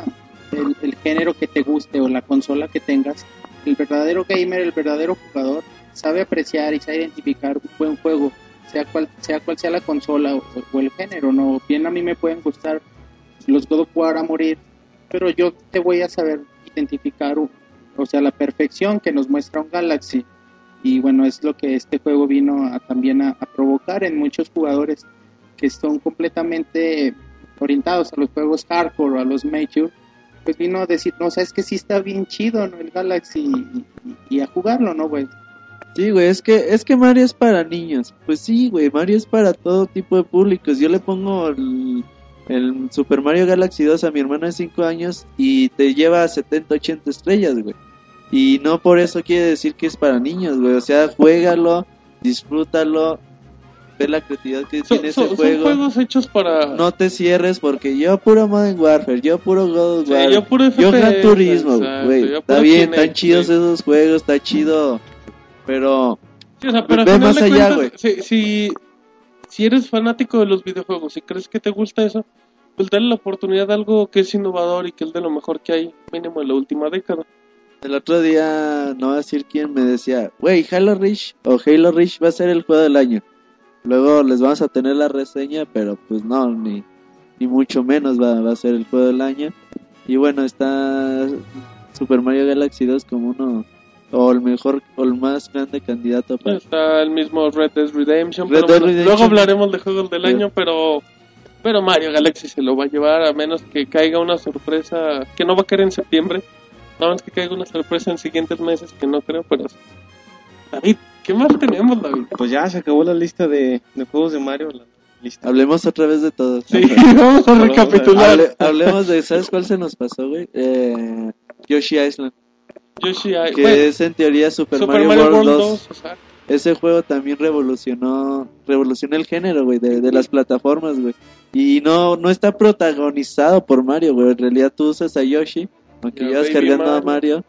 el, género que te guste o la consola que tengas, el verdadero gamer, el verdadero jugador, sabe apreciar y sabe identificar un buen juego, sea cual sea, cual sea la consola o, o el género. no Bien, a mí me pueden gustar los God of War a morir, pero yo te voy a saber identificar, o sea, la perfección que nos muestra un Galaxy. Y bueno, es lo que este juego vino a, también a- provocar en muchos jugadores que son completamente orientados a los juegos hardcore o a los major, pues vino a decir, no, sabes que sí está bien chido, ¿no? El Galaxy y, a jugarlo, ¿no, güey? Sí, güey, es que, es que Mario es para niños. Pues sí, güey, Mario es para todo tipo de públicos. Yo le pongo el, el Super Mario Galaxy 2 a mi hermano de 5 años y te lleva a 70, 80 estrellas, güey. Y no por eso quiere decir que es para niños, güey. O sea, juégalo, disfrútalo, ve la creatividad que Son, tiene son- ese son juego. juegos hechos para... No te cierres porque yo puro Modern Warfare, yo puro God of Sí, War, yo puro yo Gran Turismo, güey. Está bien, Kinect, están chidos güey. esos juegos, está chido. Pero Sí, o sea, pero al Ve más allá, cuentas, si, si, si eres fanático de los videojuegos y crees que te gusta eso, pues dale la oportunidad a algo que es innovador y que es de lo mejor que hay, mínimo en la última década. El otro día, no voy a decir quién, me decía, güey, Halo Reach o Halo Reach va a ser el juego del año. Luego les vamos a tener la reseña, pero pues no, ni, ni mucho menos va, va a ser el juego del año. Y bueno, está Super Mario Galaxy 2 como uno o el mejor o el más grande candidato para Está el mismo Red Dead Redemption. Red pero Dead Redemption. Luego hablaremos de juegos del año, pero pero Mario Galaxy se lo va a llevar a menos que caiga una sorpresa que no va a caer en septiembre. Que caiga una sorpresa en siguientes meses que no creo, pero David, ¿qué más tenemos, David? Pues ya se acabó la lista de, de juegos de Mario. La lista. hablemos otra vez de todos Sí, [laughs] vamos a recapitular. Hable- hablemos de sabes cuál se nos pasó güey eh, Yoshi Island Yoshi, I- que bueno, es en teoría Super, Super Mario, World 2, 2, o sea, ese juego también revolucionó revolucionó el género güey de, de las plataformas güey y no no está protagonizado por Mario güey en realidad tú usas a Yoshi aunque llevas cargando a Mario. Mario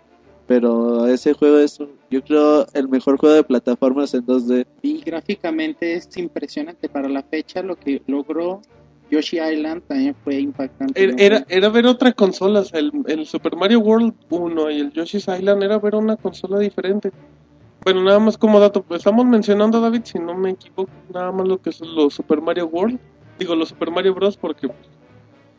pero ese juego es un- yo creo el mejor juego de plataformas en 2D Y gráficamente es impresionante para la fecha lo que logró Yoshi Island también fue impactante. Era, ¿no? era, era ver otra consola, o sea, el, el Super Mario World 1 y el Yoshi's Island era ver una consola diferente. Bueno, nada más como dato, pues estamos mencionando, David, si no me equivoco, nada más lo que son los Super Mario World, digo los Super Mario Bros. porque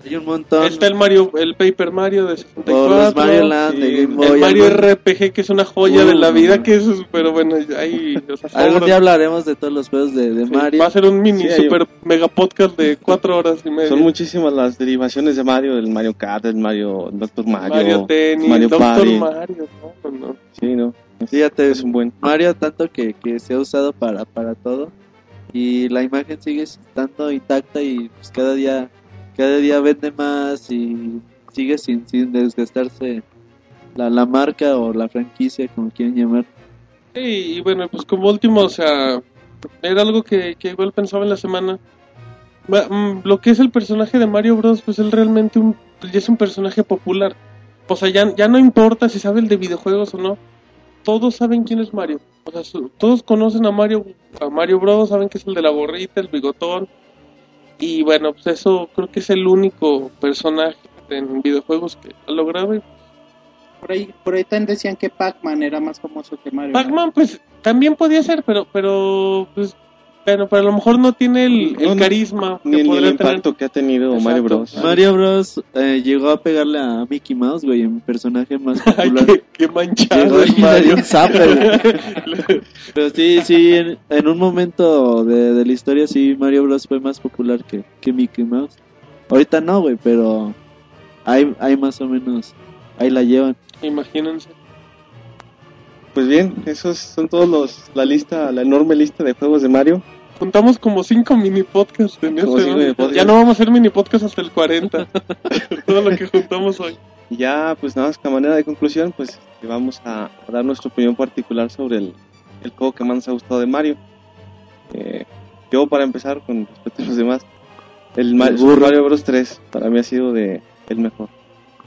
hay un montón está el Mario, el Paper Mario de 64, o los Mario Land de Game el Boy el Mario RPG que es una joya Uh, de la vida, que es, pero bueno, ahí, o sea, algún día hablaremos de todos los juegos de, de Sí, Mario Va a ser un mini Sí, super mega podcast de cuatro horas y media. Son muchísimas las derivaciones de Mario, del Mario Kart, del Mario Doctor Mario. Mario Tennis, Mario Doctor Party. Mario, no, no. Sí, no. Fíjate, Es un buen. Mario tanto que, que se ha usado para, para todo y la imagen sigue estando intacta y pues cada día cada día vende más y sigue sin, sin desgastarse la, la marca o la franquicia como quieren llamar y bueno, pues como último, o sea, era algo que, que igual pensaba en la semana. Ma- mm, Lo que es el personaje de Mario Bros, pues él realmente es un personaje popular. O sea, ya, ya no importa si sabe el de videojuegos o no. Todos saben quién es Mario. O sea, su- todos conocen a Mario, a Mario Bros, saben que es el de la gorrita, el bigotón. Y bueno, pues eso creo que es el único personaje en videojuegos que ha logrado. Por ahí, por ahí también decían que Pac-Man era más famoso que Mario. Pac-Man, pues también podía ser, pero, pero, pues, bueno, pero a lo mejor no tiene el, el No, carisma Ni, que ni podría el tener. impacto que ha tenido Exacto. Mario Bros. Mario Bros eh, llegó a pegarle a Mickey Mouse güey en personaje más [laughs] popular qué, qué manchado dio Mario. [laughs] Pero sí, sí, en, en un momento de, de la historia sí Mario Bros fue más popular que, que Mickey Mouse. Ahorita no, güey, pero hay, hay más o menos, ahí la llevan. Imagínense. Pues bien, esos son todos los, la lista, la enorme lista de juegos de Mario. Juntamos como cinco mini podcasts en Como este, mini podcasts. Ya no vamos a hacer mini podcast hasta el 40. [laughs] Todo lo que juntamos hoy. Y ya, pues nada más que a manera de conclusión, pues vamos a, a dar nuestra opinión particular sobre el, el juego que más nos ha gustado de Mario. Eh, yo, para empezar, con respecto a los demás, el, Ma- El. Mario Bros. 3 para mí ha sido de el mejor.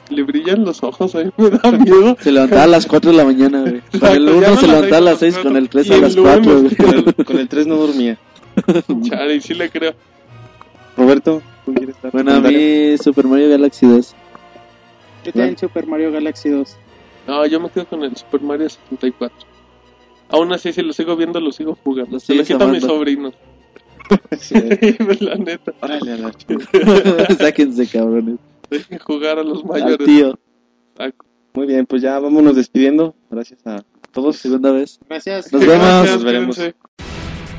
Le brillan los ojos, a [laughs] mí me da miedo. Se levantaba a las 4 de la mañana, güey. [laughs] Con el ya 1 no se levantaba a las seis 6, con el 3 y a las lunes, 4, güey. Con el, con el 3 no dormía. [laughs] Chale, y sí le creo. Roberto, ¿tú quieres tu Bueno, a mí Super Mario Galaxy 2. Yo también Super Mario Galaxy 2. No, yo me quedo con el Super Mario 74. Aún así, si lo sigo viendo, lo sigo jugando. Lo Se lo quito a mis amando. sobrinos. [laughs] Sí. [laughs] La neta. Órale, a la. Sáquense, cabrones. Dejen jugar a los Al mayores. tío, Exacto. Muy bien, pues ya vámonos despidiendo. Gracias a todos. segunda vez. Gracias. Nos vemos. Gracias, Nos veremos.